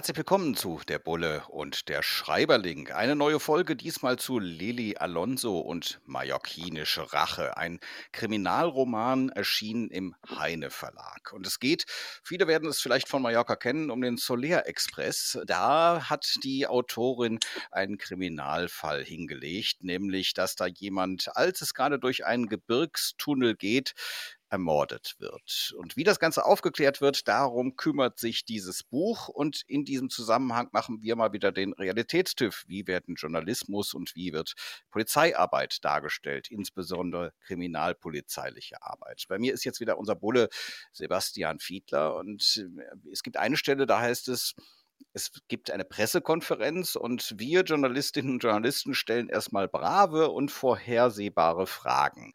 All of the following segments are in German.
Herzlich willkommen zu Der Bulle und der Schreiberling. Eine neue Folge, diesmal zu Lili Alonso und Mallorquinische Rache. Ein Kriminalroman erschienen im Heine Verlag. Und es geht, viele werden es vielleicht von Mallorca kennen, um den Soler Express. Da hat die Autorin einen Kriminalfall hingelegt, nämlich, dass da jemand, als es gerade durch einen Gebirgstunnel geht, ermordet wird. Und wie das Ganze aufgeklärt wird, darum kümmert sich dieses Buch. Und in diesem Zusammenhang machen wir mal wieder den Realitätstüff. Wie werden Journalismus und wie wird Polizeiarbeit dargestellt, insbesondere kriminalpolizeiliche Arbeit. Bei mir ist jetzt wieder unser Bulle Sebastian Fiedler und äh, es gibt eine Stelle, da heißt es, es gibt eine Pressekonferenz und wir Journalistinnen und Journalisten stellen erstmal brave und vorhersehbare Fragen.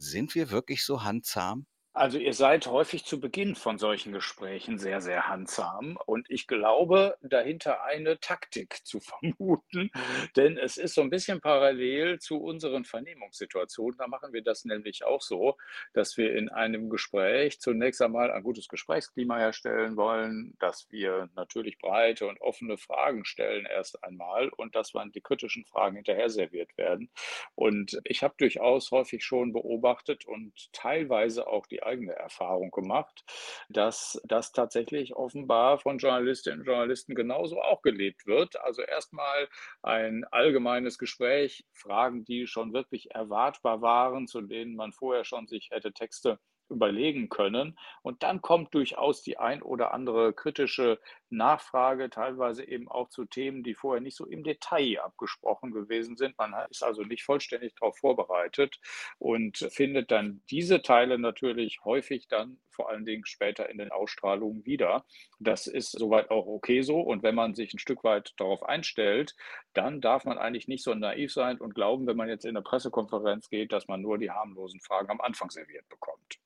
Sind wir wirklich so handzahm? Also ihr seid häufig zu Beginn von solchen Gesprächen sehr, sehr handsam und ich glaube, dahinter eine Taktik zu vermuten, denn es ist so ein bisschen parallel zu unseren Vernehmungssituationen. Da machen wir das nämlich auch so, dass wir in einem Gespräch zunächst einmal ein gutes Gesprächsklima herstellen wollen, dass wir natürlich breite und offene Fragen stellen erst einmal und dass dann die kritischen Fragen hinterher serviert werden. Und ich habe durchaus häufig schon beobachtet und teilweise auch die eigene Erfahrung gemacht, dass das tatsächlich offenbar von Journalistinnen und Journalisten genauso auch gelebt wird. Also erstmal ein allgemeines Gespräch, Fragen, die schon wirklich erwartbar waren, zu denen man vorher schon sich hätte Texte überlegen können. Und dann kommt durchaus die ein oder andere kritische Nachfrage, teilweise eben auch zu Themen, die vorher nicht so im Detail abgesprochen gewesen sind. Man ist also nicht vollständig darauf vorbereitet und findet dann diese Teile natürlich häufig dann vor allen Dingen später in den Ausstrahlungen wieder. Das ist soweit auch okay so. Und wenn man sich ein Stück weit darauf einstellt, dann darf man eigentlich nicht so naiv sein und glauben, wenn man jetzt in eine Pressekonferenz geht, dass man nur die harmlosen Fragen am Anfang serviert bekommt.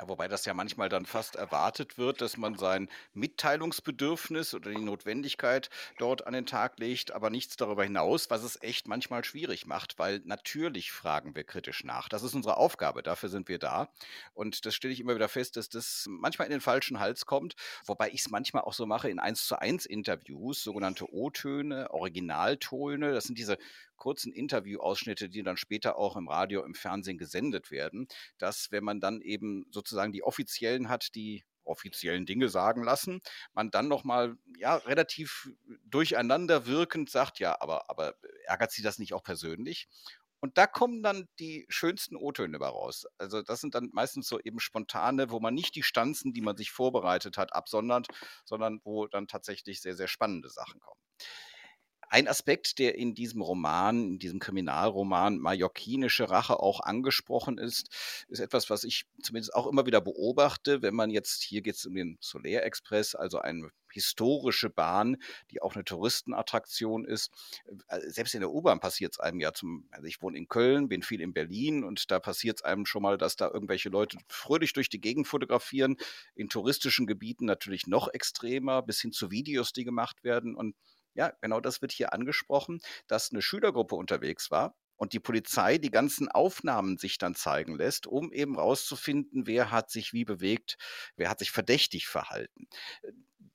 Ja, wobei das ja manchmal dann fast erwartet wird, dass man sein Mitteilungsbedürfnis oder die Notwendigkeit dort an den Tag legt, aber nichts darüber hinaus, was es echt manchmal schwierig macht, weil natürlich fragen wir kritisch nach. Das ist unsere Aufgabe, dafür sind wir da. Und das stelle ich immer wieder fest, dass das manchmal in den falschen Hals kommt, wobei ich es manchmal auch so mache in 1 zu 1 Interviews, sogenannte O-Töne, Originaltöne, das sind diese kurzen Interviewausschnitte, die dann später auch im Radio, im Fernsehen gesendet werden, dass wenn man dann eben sozusagen die offiziellen hat, die offiziellen Dinge sagen lassen, man dann nochmal ja relativ durcheinander wirkend sagt, ja, aber, aber ärgert sie das nicht auch persönlich? Und da kommen dann die schönsten O-Töne raus. Also das sind dann meistens so eben spontane, wo man nicht die Stanzen, die man sich vorbereitet hat, absondert, sondern wo dann tatsächlich sehr, sehr spannende Sachen kommen. Ein Aspekt, der in diesem Roman, in diesem Kriminalroman Mallorquinische Rache auch angesprochen ist, ist etwas, was ich zumindest auch immer wieder beobachte, wenn man jetzt, hier geht es um den Soler Express, also eine historische Bahn, die auch eine Touristenattraktion ist. Äh, selbst in der U-Bahn passiert es einem ja zum, also ich wohne in Köln, bin viel in Berlin und da passiert es einem schon mal, dass da irgendwelche Leute fröhlich durch die Gegend fotografieren. In touristischen Gebieten natürlich noch extremer, bis hin zu Videos, die gemacht werden. Und ja, genau das wird hier angesprochen, dass eine Schülergruppe unterwegs war und die Polizei die ganzen Aufnahmen sich dann zeigen lässt, um eben rauszufinden, wer hat sich wie bewegt, wer hat sich verdächtig verhalten.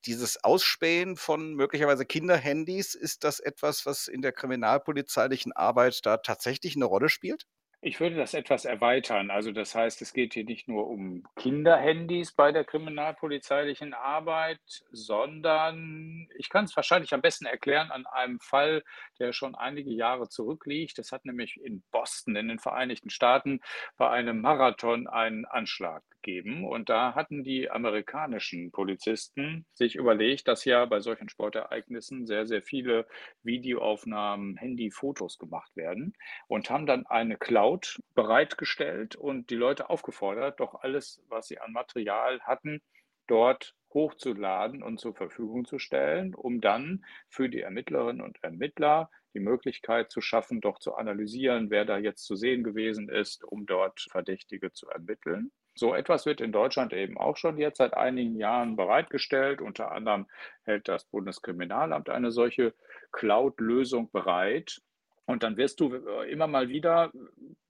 Dieses Ausspähen von möglicherweise Kinderhandys, ist das etwas, was in der kriminalpolizeilichen Arbeit da tatsächlich eine Rolle spielt? Ich würde das etwas erweitern. Also das heißt, es geht hier nicht nur um Kinderhandys bei der kriminalpolizeilichen Arbeit, sondern ich kann es wahrscheinlich am besten erklären an einem Fall, der schon einige Jahre zurückliegt. Es hat nämlich in Boston in den Vereinigten Staaten bei einem Marathon einen Anschlag gegeben. Und da hatten die amerikanischen Polizisten sich überlegt, dass ja bei solchen Sportereignissen sehr, sehr viele Videoaufnahmen, Handyfotos gemacht werden und haben dann eine Cloud bereitgestellt und die Leute aufgefordert, doch alles, was sie an Material hatten, dort hochzuladen und zur Verfügung zu stellen, um dann für die Ermittlerinnen und Ermittler die Möglichkeit zu schaffen, doch zu analysieren, wer da jetzt zu sehen gewesen ist, um dort Verdächtige zu ermitteln. So etwas wird in Deutschland eben auch schon jetzt seit einigen Jahren bereitgestellt. Unter anderem hält das Bundeskriminalamt eine solche Cloud-Lösung bereit. Und dann wirst du äh, immer mal wieder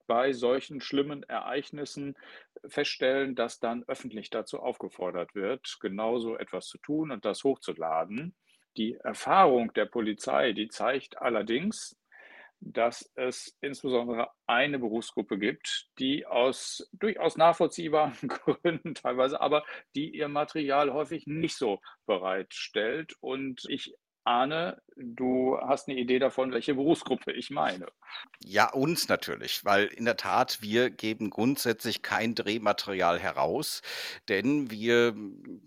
bei solchen schlimmen Ereignissen feststellen, dass dann öffentlich dazu aufgefordert wird, genauso etwas zu tun und das hochzuladen. Die Erfahrung der Polizei, die zeigt allerdings, dass es insbesondere eine Berufsgruppe gibt, die aus durchaus nachvollziehbaren Gründen teilweise, aber die ihr Material häufig nicht so bereitstellt. Und ich ahne, du hast eine Idee davon, welche Berufsgruppe ich meine. Ja, uns natürlich, weil in der Tat, wir geben grundsätzlich kein Drehmaterial heraus, denn wir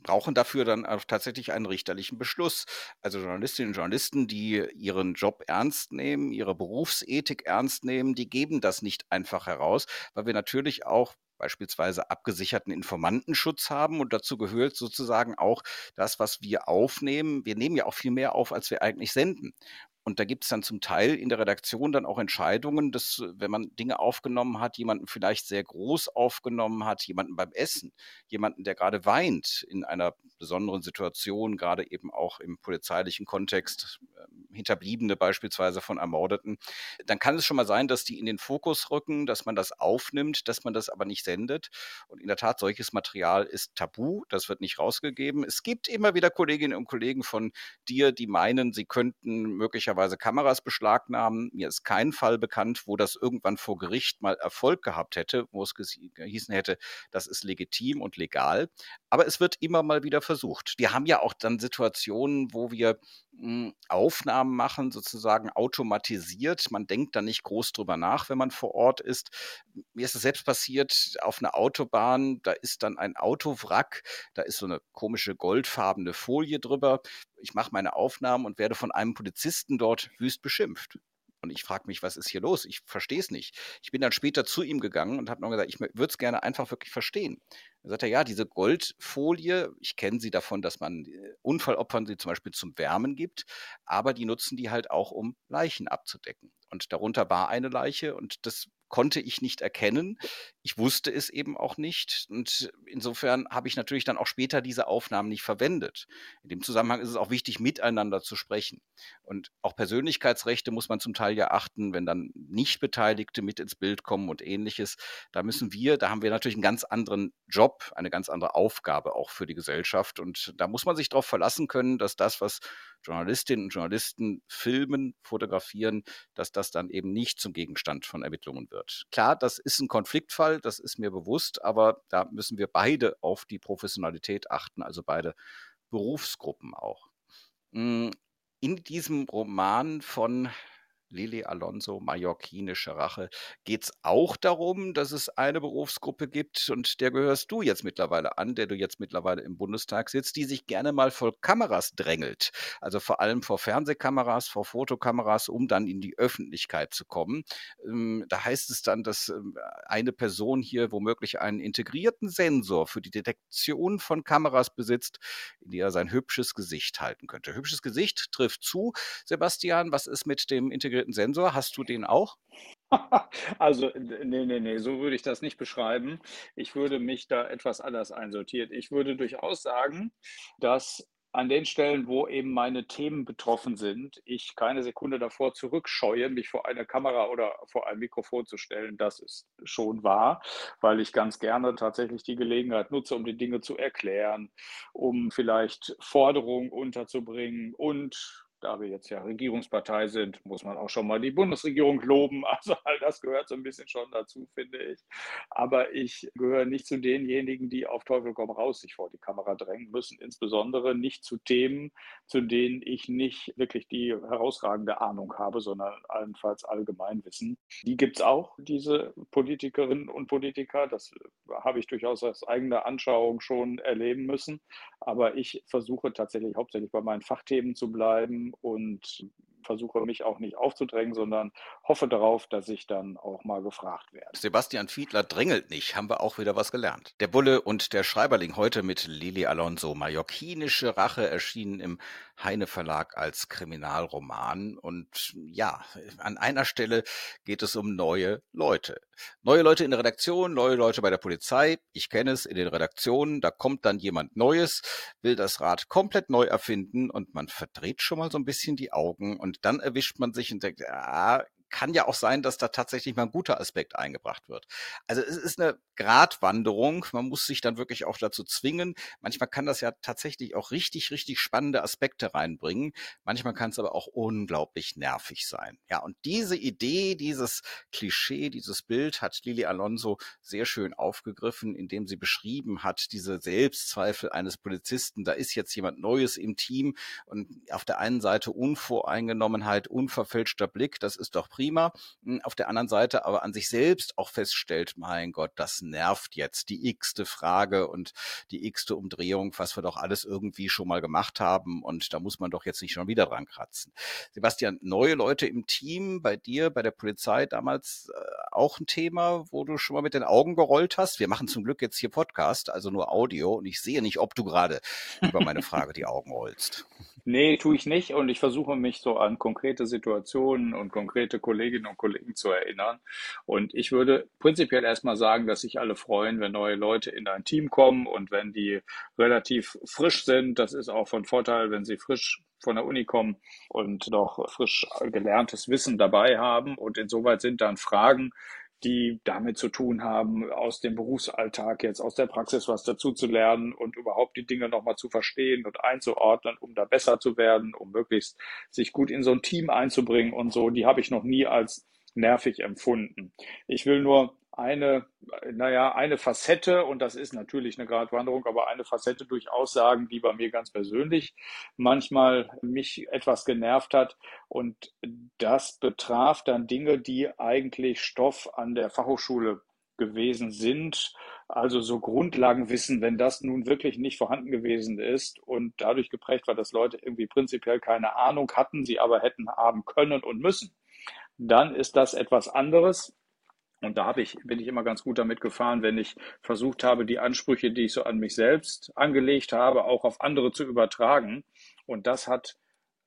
brauchen dafür dann auch tatsächlich einen richterlichen Beschluss. Also Journalistinnen und Journalisten, die ihren Job ernst nehmen, ihre Berufsethik ernst nehmen, die geben das nicht einfach heraus, weil wir natürlich auch beispielsweise abgesicherten Informantenschutz haben. Und dazu gehört sozusagen auch das, was wir aufnehmen. Wir nehmen ja auch viel mehr auf, als wir eigentlich senden. Und da gibt es dann zum Teil in der Redaktion dann auch Entscheidungen, dass, wenn man Dinge aufgenommen hat, jemanden vielleicht sehr groß aufgenommen hat, jemanden beim Essen, jemanden, der gerade weint in einer besonderen Situation, gerade eben auch im polizeilichen Kontext, äh, Hinterbliebene beispielsweise von Ermordeten, dann kann es schon mal sein, dass die in den Fokus rücken, dass man das aufnimmt, dass man das aber nicht sendet. Und in der Tat, solches Material ist tabu, das wird nicht rausgegeben. Es gibt immer wieder Kolleginnen und Kollegen von dir, die meinen, sie könnten möglicherweise möglicherweise Kameras beschlagnahmen. Mir ist kein Fall bekannt, wo das irgendwann vor Gericht mal Erfolg gehabt hätte, wo es gehießen hätte, das ist legitim und legal. Aber es wird immer mal wieder versucht. Wir haben ja auch dann Situationen, wo wir Aufnahmen machen, sozusagen automatisiert. Man denkt da nicht groß drüber nach, wenn man vor Ort ist. Mir ist es selbst passiert auf einer Autobahn, da ist dann ein Autowrack, da ist so eine komische goldfarbene Folie drüber. Ich mache meine Aufnahmen und werde von einem Polizisten dort wüst beschimpft. Und ich frage mich, was ist hier los? Ich verstehe es nicht. Ich bin dann später zu ihm gegangen und habe noch gesagt, ich würde es gerne einfach wirklich verstehen. Er, ja, diese Goldfolie, ich kenne sie davon, dass man äh, Unfallopfern sie zum Beispiel zum Wärmen gibt, aber die nutzen die halt auch, um Leichen abzudecken. Und darunter war eine Leiche und das konnte ich nicht erkennen. Ich wusste es eben auch nicht. Und insofern habe ich natürlich dann auch später diese Aufnahmen nicht verwendet. In dem Zusammenhang ist es auch wichtig, miteinander zu sprechen. Und auch Persönlichkeitsrechte muss man zum Teil ja achten, wenn dann Nicht-Beteiligte mit ins Bild kommen und ähnliches. Da müssen wir, da haben wir natürlich einen ganz anderen Job, eine ganz andere Aufgabe auch für die Gesellschaft. Und da muss man sich darauf verlassen können, dass das, was Journalistinnen und Journalisten filmen, fotografieren, dass das dann eben nicht zum Gegenstand von Ermittlungen wird. Klar, das ist ein Konfliktfall, das ist mir bewusst, aber da müssen wir beide auf die Professionalität achten, also beide Berufsgruppen auch. Hm, in diesem Roman von Lili Alonso, Mallorquinische Rache, geht es auch darum, dass es eine Berufsgruppe gibt und der gehörst du jetzt mittlerweile an, der du jetzt mittlerweile im Bundestag sitzt, die sich gerne mal vor Kameras drängelt. Also vor allem vor Fernsehkameras, vor Fotokameras, um dann in die Öffentlichkeit zu kommen. Ähm, da heißt es dann, dass ähm, eine Person hier womöglich einen integrierten Sensor für die Detektion von Kameras besitzt, in die er sein hübsches Gesicht halten könnte. Hübsches Gesicht trifft zu. Sebastian, was ist mit dem integrierten integrierten Sensor. Hast du den auch? Also, nee, nee, nee, so würde ich das nicht beschreiben. Ich würde mich da etwas anders einsortieren. Ich würde durchaus sagen, dass an den Stellen, wo eben meine Themen betroffen sind, ich keine Sekunde davor zurückscheue, mich vor eine Kamera oder vor ein Mikrofon zu stellen. Das ist schon wahr, weil ich ganz gerne tatsächlich die Gelegenheit nutze, um die Dinge zu erklären, um vielleicht Forderungen unterzubringen und da wir jetzt ja Regierungspartei sind, muss man auch schon mal die Bundesregierung loben. Also all das gehört so ein bisschen schon dazu, finde ich. Aber ich gehöre nicht zu denjenigen, die auf Teufel komm raus sich vor die Kamera drängen müssen, insbesondere nicht zu Themen, zu denen ich nicht wirklich die herausragende Ahnung habe, sondern allenfalls Allgemeinwissen. Die gibt es auch, diese Politikerinnen und Politiker. Das habe ich durchaus aus eigener Anschauung schon erleben müssen. Aber ich versuche tatsächlich hauptsächlich bei meinen Fachthemen zu bleiben und versuche mich auch nicht aufzudrängen, sondern hoffe darauf, dass ich dann auch mal gefragt werde. Sebastian Fiedler drängelt nicht, haben wir auch wieder was gelernt. Der Bulle und der Schreiberling heute mit Lili Alonso. Mallorquinische Rache erschienen im Heine Verlag als Kriminalroman. Und ja, an einer Stelle geht es um neue Leute. Neue Leute in der Redaktion, neue Leute bei der Polizei. Ich kenne es in den Redaktionen, da kommt dann jemand Neues, will das Rad komplett neu erfinden und man verdreht schon mal so ein bisschen die Augen und dann erwischt man sich und denkt, ah, kann ja auch sein, dass da tatsächlich mal ein guter Aspekt eingebracht wird. Also es ist eine Gratwanderung. Man muss sich dann wirklich auch dazu zwingen. Manchmal kann das ja tatsächlich auch richtig, richtig spannende Aspekte reinbringen. Manchmal kann es aber auch unglaublich nervig sein. Ja, und diese Idee, dieses Klischee, dieses Bild hat Lili Alonso sehr schön aufgegriffen, indem sie beschrieben hat, diese Selbstzweifel eines Polizisten. Da ist jetzt jemand Neues im Team und auf der einen Seite Unvoreingenommenheit, unverfälschter Blick. Das ist doch prima. Hm, auf der anderen Seite aber an sich selbst auch feststellt, mein Gott, das nervt jetzt. Die x-te Frage und die x-te Umdrehung, was wir doch alles irgendwie schon mal gemacht haben und da muss man doch jetzt nicht schon wieder dran kratzen. Sebastian, neue Leute im Team, bei dir, bei der Polizei damals äh, auch ein Thema, wo du schon mal mit den Augen gerollt hast? Wir machen zum Glück jetzt hier Podcast, also nur Audio und ich sehe nicht, ob du gerade über meine Frage die Augen rollst. Nee, tue ich nicht und ich versuche mich so an konkrete Situationen und konkrete Kolleginnen und Kollegen zu erinnern. Und ich würde prinzipiell erstmal sagen, dass sich alle freuen, wenn neue Leute in ein Team kommen und wenn die relativ frisch sind. Das ist auch von Vorteil, wenn sie frisch von der Uni kommen und noch frisch gelerntes Wissen dabei haben. Und insoweit sind dann Fragen, die damit zu tun haben, aus dem Berufsalltag jetzt, aus der Praxis was dazu zu lernen und überhaupt die Dinge nochmal zu verstehen und einzuordnen, um da besser zu werden, um möglichst sich gut in so ein Team einzubringen und so, die habe ich noch nie als nervig empfunden. Ich will nur eine, naja, eine Facette, und das ist natürlich eine Gratwanderung, aber eine Facette durchaus sagen, die bei mir ganz persönlich manchmal mich etwas genervt hat. Und das betraf dann Dinge, die eigentlich Stoff an der Fachhochschule gewesen sind. Also so Grundlagenwissen, wenn das nun wirklich nicht vorhanden gewesen ist und dadurch geprägt war, dass Leute irgendwie prinzipiell keine Ahnung hatten, sie aber hätten haben können und müssen, dann ist das etwas anderes. Und da habe ich, bin ich immer ganz gut damit gefahren, wenn ich versucht habe, die Ansprüche, die ich so an mich selbst angelegt habe, auch auf andere zu übertragen. Und das hat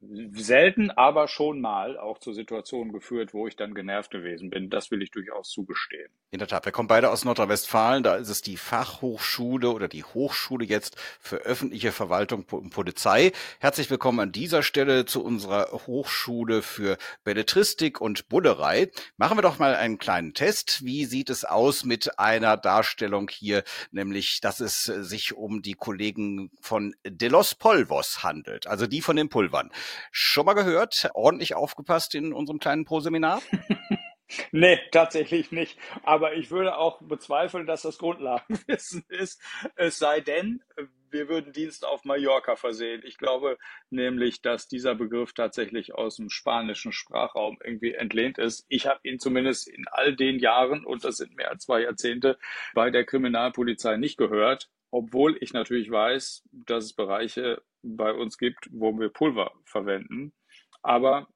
selten, aber schon mal auch zu Situationen geführt, wo ich dann genervt gewesen bin. Das will ich durchaus zugestehen. In der Tat, wir kommen beide aus Nordrhein-Westfalen. Da ist es die Fachhochschule oder die Hochschule jetzt für öffentliche Verwaltung und Polizei. Herzlich willkommen an dieser Stelle zu unserer Hochschule für Belletristik und Bullerei. Machen wir doch mal einen kleinen Test. Wie sieht es aus mit einer Darstellung hier, nämlich, dass es sich um die Kollegen von Delos Polvos handelt, also die von den Pulvern. Schon mal gehört? Ordentlich aufgepasst in unserem kleinen Pro-Seminar? Nee, tatsächlich nicht. Aber ich würde auch bezweifeln, dass das Grundlagenwissen ist. Es sei denn, wir würden Dienst auf Mallorca versehen. Ich glaube nämlich, dass dieser Begriff tatsächlich aus dem spanischen Sprachraum irgendwie entlehnt ist. Ich habe ihn zumindest in all den Jahren, und das sind mehr als zwei Jahrzehnte, bei der Kriminalpolizei nicht gehört obwohl ich natürlich weiß, dass es Bereiche bei uns gibt, wo wir Pulver verwenden. Aber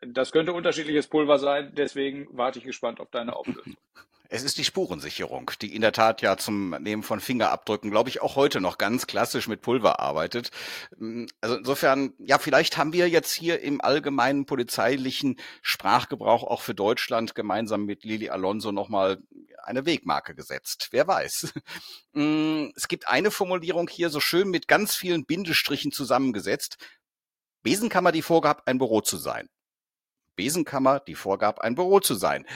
das könnte unterschiedliches Pulver sein, deswegen warte ich gespannt auf deine Auflösung. Es ist die Spurensicherung, die in der Tat ja zum Nehmen von Fingerabdrücken, glaube ich, auch heute noch ganz klassisch mit Pulver arbeitet. Also insofern, ja, vielleicht haben wir jetzt hier im allgemeinen polizeilichen Sprachgebrauch auch für Deutschland gemeinsam mit Lili Alonso nochmal eine Wegmarke gesetzt. Wer weiß. Es gibt eine Formulierung hier so schön mit ganz vielen Bindestrichen zusammengesetzt. Besenkammer, die vorgab, ein Büro zu sein. Besenkammer, die vorgab, ein Büro zu sein.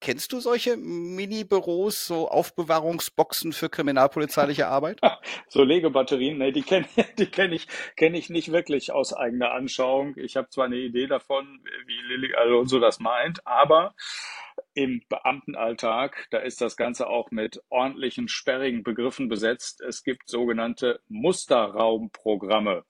Kennst du solche Mini-Büros, so Aufbewahrungsboxen für kriminalpolizeiliche Arbeit? So Legebatterien, nee, die kenne die kenn ich, kenn ich nicht wirklich aus eigener Anschauung. Ich habe zwar eine Idee davon, wie Lilly Alonso das meint, aber im Beamtenalltag, da ist das Ganze auch mit ordentlichen, sperrigen Begriffen besetzt. Es gibt sogenannte Musterraumprogramme.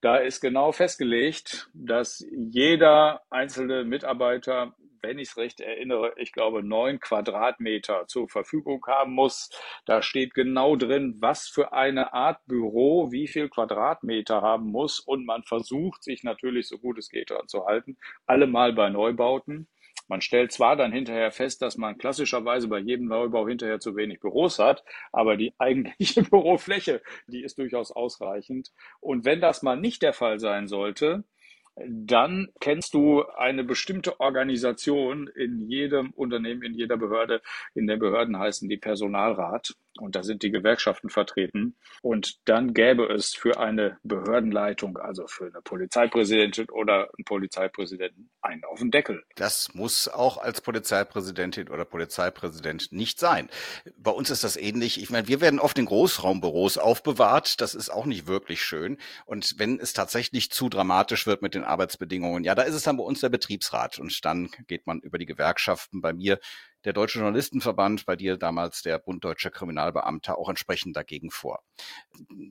Da ist genau festgelegt, dass jeder einzelne Mitarbeiter wenn ich es recht erinnere, ich glaube, neun Quadratmeter zur Verfügung haben muss. Da steht genau drin, was für eine Art Büro wie viel Quadratmeter haben muss. Und man versucht sich natürlich, so gut es geht, daran zu halten, allemal bei Neubauten. Man stellt zwar dann hinterher fest, dass man klassischerweise bei jedem Neubau hinterher zu wenig Büros hat, aber die eigentliche Bürofläche, die ist durchaus ausreichend. Und wenn das mal nicht der Fall sein sollte, dann kennst du eine bestimmte Organisation in jedem Unternehmen, in jeder Behörde. In den Behörden heißen die Personalrat und da sind die Gewerkschaften vertreten. Und dann gäbe es für eine Behördenleitung, also für eine Polizeipräsidentin oder einen Polizeipräsidenten, einen auf den Deckel. Das muss auch als Polizeipräsidentin oder Polizeipräsident nicht sein. Bei uns ist das ähnlich. Ich meine, wir werden oft in Großraumbüros aufbewahrt. Das ist auch nicht wirklich schön. Und wenn es tatsächlich zu dramatisch wird mit den Arbeitsbedingungen, ja, da ist es dann bei uns der Betriebsrat. Und dann geht man über die Gewerkschaften. Bei mir der Deutsche Journalistenverband, bei dir damals der Bund Deutscher Kriminalbeamter, auch entsprechend dagegen vor.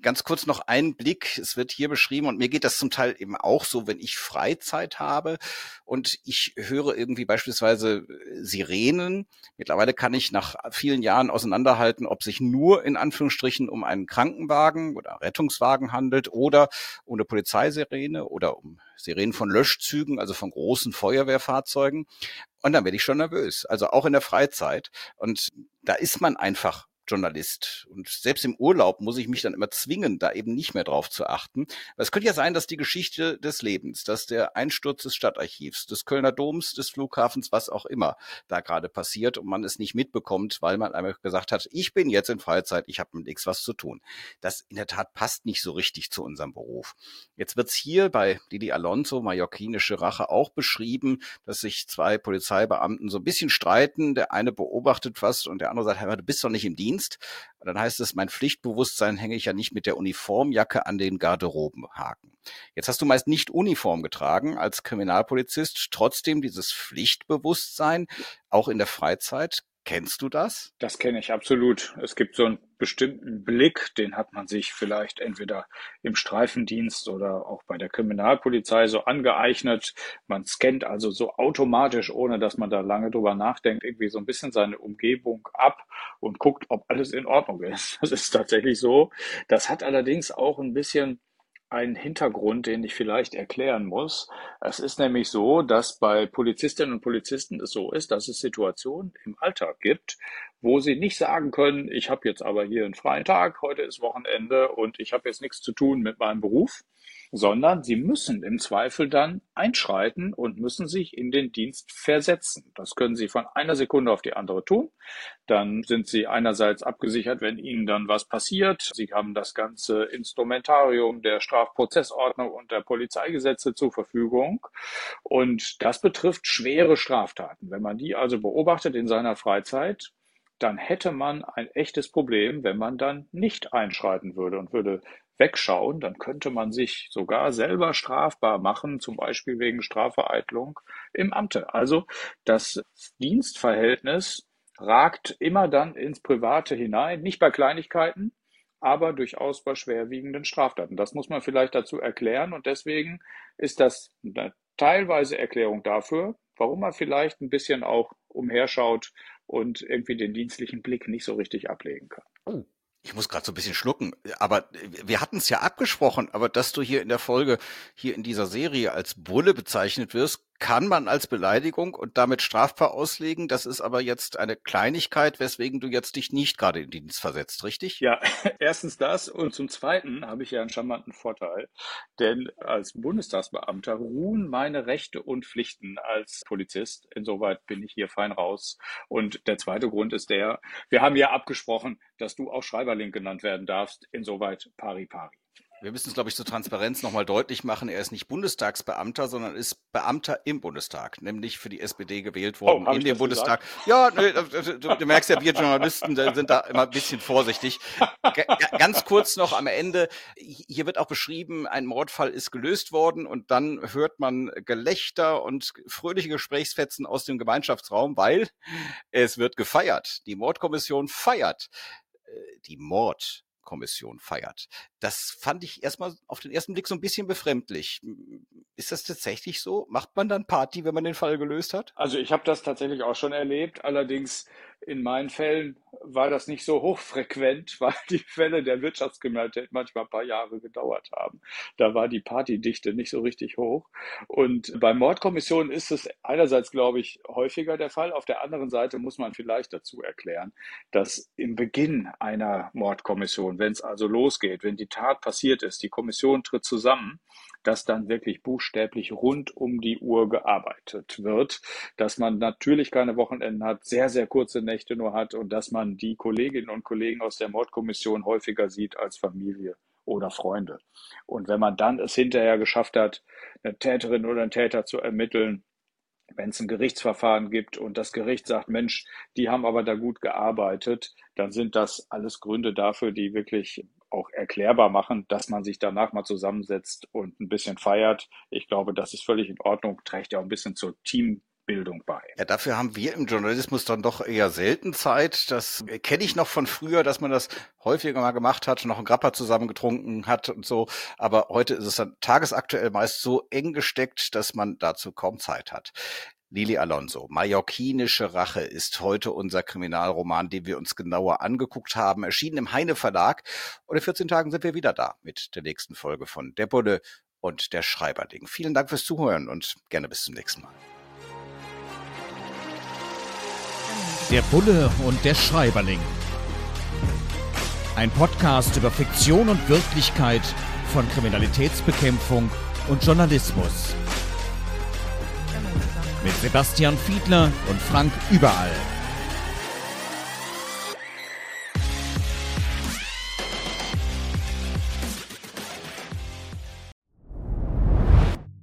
Ganz kurz noch ein Blick. Es wird hier beschrieben und mir geht das zum Teil eben auch so, wenn ich Freizeit habe und ich höre irgendwie beispielsweise Sirenen. Mittlerweile kann ich nach vielen Jahren auseinanderhalten, ob sich nur in Anführungsstrichen um einen Krankenwagen oder Rettungswagen handelt oder um eine Polizeisirene oder um Sirenen von Löschzügen, also von großen Feuerwehrfahrzeugen. Und dann werde ich schon nervös, also auch in der Freizeit. Und da ist man einfach Journalist. Und selbst im Urlaub muss ich mich dann immer zwingen, da eben nicht mehr drauf zu achten. es könnte ja sein, dass die Geschichte des Lebens, dass der Einsturz des Stadtarchivs, des Kölner Doms, des Flughafens, was auch immer da gerade passiert und man es nicht mitbekommt, weil man einfach gesagt hat, ich bin jetzt in Freizeit, ich habe mit nichts was zu tun. Das in der Tat passt nicht so richtig zu unserem Beruf. Jetzt wird's hier bei Didi Alonso, mallorquinische Rache, auch beschrieben, dass sich zwei Polizeibeamten so ein bisschen streiten. Der eine beobachtet was und der andere sagt, hey, du bist doch nicht im Dienst. Dienst. dann heißt es, mein Pflichtbewusstsein hänge ich ja nicht mit der Uniformjacke an den Garderobenhaken. Jetzt hast du meist nicht Uniform getragen als Kriminalpolizist, trotzdem dieses Pflichtbewusstsein, auch in der Freizeit. Kennst du das? Das kenne ich absolut. Es gibt so einen bestimmten Blick, den hat man sich vielleicht entweder im Streifendienst oder auch bei der Kriminalpolizei so angeeignet. Man scannt also so automatisch, ohne dass man da lange drüber nachdenkt, irgendwie so ein bisschen seine Umgebung ab und guckt, ob alles in Ordnung ist. Das ist tatsächlich so. Das hat allerdings auch ein bisschen einen Hintergrund, den ich vielleicht erklären muss. Es ist nämlich so, dass bei Polizistinnen und Polizisten es so ist, dass es Situationen im Alltag gibt, wo sie nicht sagen können, ich habe jetzt aber hier einen freien Tag, heute ist Wochenende und ich habe jetzt nichts zu tun mit meinem Beruf, sondern sie müssen im Zweifel dann einschreiten und müssen sich in den Dienst versetzen. Das können sie von einer Sekunde auf die andere tun. Dann sind sie einerseits abgesichert, wenn ihnen dann was passiert. Sie haben das ganze Instrumentarium der Strafprozessordnung und der Polizeigesetze zur Verfügung. Und das betrifft schwere Straftaten. Wenn man die also beobachtet in seiner Freizeit, dann hätte man ein echtes Problem, wenn man dann nicht einschreiten würde und würde wegschauen, dann könnte man sich sogar selber strafbar machen, zum Beispiel wegen Strafvereitlung im Amte. Also das Dienstverhältnis ragt immer dann ins Private hinein, nicht bei Kleinigkeiten, aber durchaus bei schwerwiegenden Straftaten. Das muss man vielleicht dazu erklären und deswegen ist das eine teilweise Erklärung dafür, warum man vielleicht ein bisschen auch umherschaut und irgendwie den dienstlichen Blick nicht so richtig ablegen kann. Ich muss gerade so ein bisschen schlucken, aber wir hatten es ja abgesprochen, aber dass du hier in der Folge, hier in dieser Serie als Bulle bezeichnet wirst, kann man als Beleidigung und damit strafbar auslegen. Das ist aber jetzt eine Kleinigkeit, weswegen du jetzt dich nicht gerade in Dienst versetzt, richtig? Ja, erstens das und zum Zweiten habe ich ja einen charmanten Vorteil, denn als Bundestagsbeamter ruhen meine Rechte und Pflichten als Polizist. Insoweit bin ich hier fein raus. Und der zweite Grund ist der, wir haben ja abgesprochen, dass du auch Schreiberling genannt werden darfst. Insoweit pari pari. Wir müssen es, glaube ich, zur Transparenz nochmal deutlich machen. Er ist nicht Bundestagsbeamter, sondern ist Beamter im Bundestag, nämlich für die SPD gewählt worden oh, in dem Bundestag. Gesagt? Ja, nee, du, du, merkst ja, wir Journalisten sind da immer ein bisschen vorsichtig. G ganz kurz noch am Ende. Hier wird auch beschrieben, ein Mordfall ist gelöst worden und dann hört man Gelächter und fröhliche Gesprächsfetzen aus dem Gemeinschaftsraum, weil es wird gefeiert. Die Mordkommission feiert. Äh, die Mord Kommission feiert. Das fand ich erstmal auf den ersten Blick so ein bisschen befremdlich. Ist das tatsächlich so? Macht man dann Party, wenn man den Fall gelöst hat? Also ich habe das tatsächlich auch schon erlebt. Allerdings in meinen Fällen war das nicht so hochfrequent, weil die Fälle der Wirtschaftskriminalität manchmal ein paar Jahre gedauert haben. Da war die Partydichte nicht so richtig hoch. Und bei Mordkommissionen ist es einerseits, glaube ich, häufiger der Fall. Auf der anderen Seite muss man vielleicht dazu erklären, dass im Beginn einer Mordkommission, wenn es also losgeht, wenn die Tat passiert ist, die Kommission tritt zusammen, dass dann wirklich buchstäblich rund um die Uhr gearbeitet wird, dass man natürlich keine Wochenenden hat, sehr, sehr kurze Nächte nur hat und dass man die Kolleginnen und Kollegen aus der Mordkommission häufiger sieht als Familie oder Freunde. Und wenn man dann es hinterher geschafft hat, eine Täterin oder einen Täter zu ermitteln, wenn es ein Gerichtsverfahren gibt und das Gericht sagt, Mensch, die haben aber da gut gearbeitet, dann sind das alles Gründe dafür, die wirklich auch erklärbar machen, dass man sich danach mal zusammensetzt und ein bisschen feiert. Ich glaube, das ist völlig in Ordnung, trägt ja auch ein bisschen zur Team Bildung bei. Ja, dafür haben wir im Journalismus dann doch eher selten Zeit. Das kenne ich noch von früher, dass man das häufiger mal gemacht hat, noch einen Grappa zusammengetrunken hat und so. Aber heute ist es dann tagesaktuell meist so eng gesteckt, dass man dazu kaum Zeit hat. Lili Alonso, Mallorquinische Rache ist heute unser Kriminalroman, den wir uns genauer angeguckt haben, erschienen im Heine Verlag. Und in 14 Tagen sind wir wieder da mit der nächsten Folge von Der Bulle und der Schreiberling. Vielen Dank fürs Zuhören und gerne bis zum nächsten Mal. Der Bulle und der Schreiberling. Ein Podcast über Fiktion und Wirklichkeit von Kriminalitätsbekämpfung und Journalismus mit Sebastian Fiedler und Frank Überall.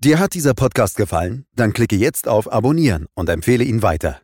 Dir hat dieser Podcast gefallen? Dann klicke jetzt auf Abonnieren und empfehle ihn weiter.